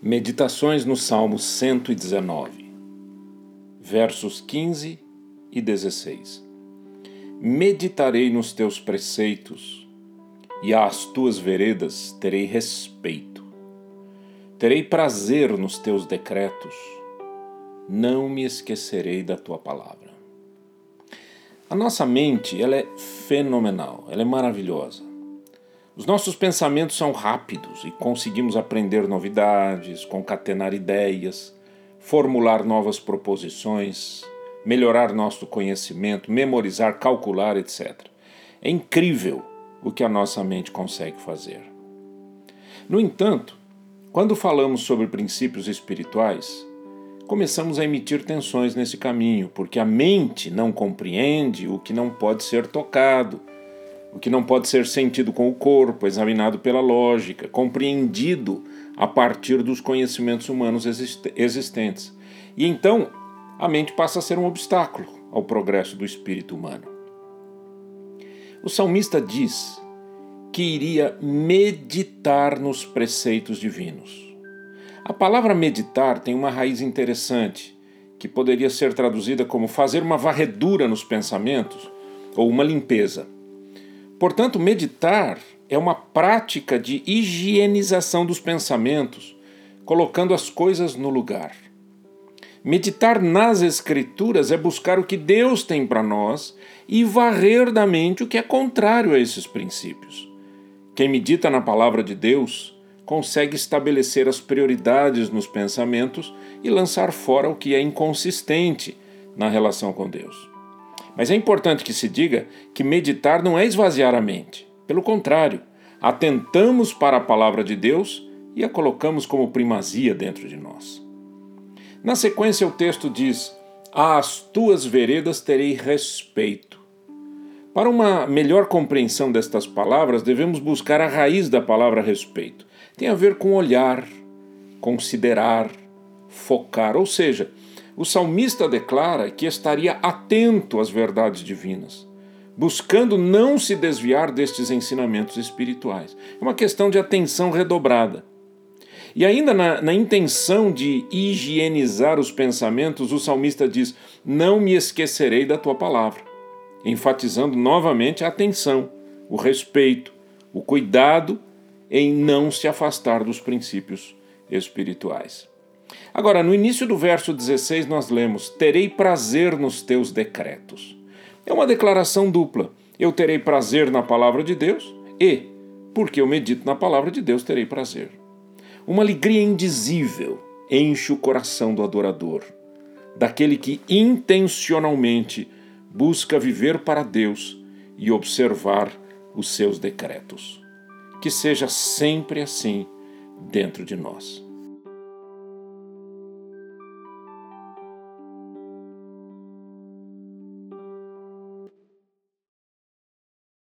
Meditações no Salmo 119, versos 15 e 16. Meditarei nos teus preceitos, e às tuas veredas terei respeito. Terei prazer nos teus decretos, não me esquecerei da tua palavra. A nossa mente, ela é fenomenal, ela é maravilhosa. Os nossos pensamentos são rápidos e conseguimos aprender novidades, concatenar ideias, formular novas proposições, melhorar nosso conhecimento, memorizar, calcular, etc. É incrível o que a nossa mente consegue fazer. No entanto, quando falamos sobre princípios espirituais, começamos a emitir tensões nesse caminho, porque a mente não compreende o que não pode ser tocado o que não pode ser sentido com o corpo, examinado pela lógica, compreendido a partir dos conhecimentos humanos existentes. E então a mente passa a ser um obstáculo ao progresso do espírito humano. O salmista diz que iria meditar nos preceitos divinos. A palavra meditar tem uma raiz interessante, que poderia ser traduzida como fazer uma varredura nos pensamentos ou uma limpeza. Portanto, meditar é uma prática de higienização dos pensamentos, colocando as coisas no lugar. Meditar nas Escrituras é buscar o que Deus tem para nós e varrer da mente o que é contrário a esses princípios. Quem medita na palavra de Deus consegue estabelecer as prioridades nos pensamentos e lançar fora o que é inconsistente na relação com Deus. Mas é importante que se diga que meditar não é esvaziar a mente. Pelo contrário, atentamos para a palavra de Deus e a colocamos como primazia dentro de nós. Na sequência, o texto diz: Às tuas veredas terei respeito. Para uma melhor compreensão destas palavras, devemos buscar a raiz da palavra respeito. Tem a ver com olhar, considerar, focar, ou seja, o salmista declara que estaria atento às verdades divinas, buscando não se desviar destes ensinamentos espirituais. É uma questão de atenção redobrada. E ainda na, na, intenção de higienizar os pensamentos, o salmista diz: Não me esquecerei da tua palavra, enfatizando novamente a atenção, o respeito, o cuidado em não se afastar dos princípios espirituais. Agora, no início do verso 16, nós lemos: Terei prazer nos teus decretos. É uma declaração dupla. Eu terei prazer na palavra de Deus e, porque eu medito na palavra de Deus, terei prazer. Uma alegria indizível enche o coração do adorador, daquele que intencionalmente busca viver para Deus e observar os seus decretos. Que seja sempre assim dentro de nós.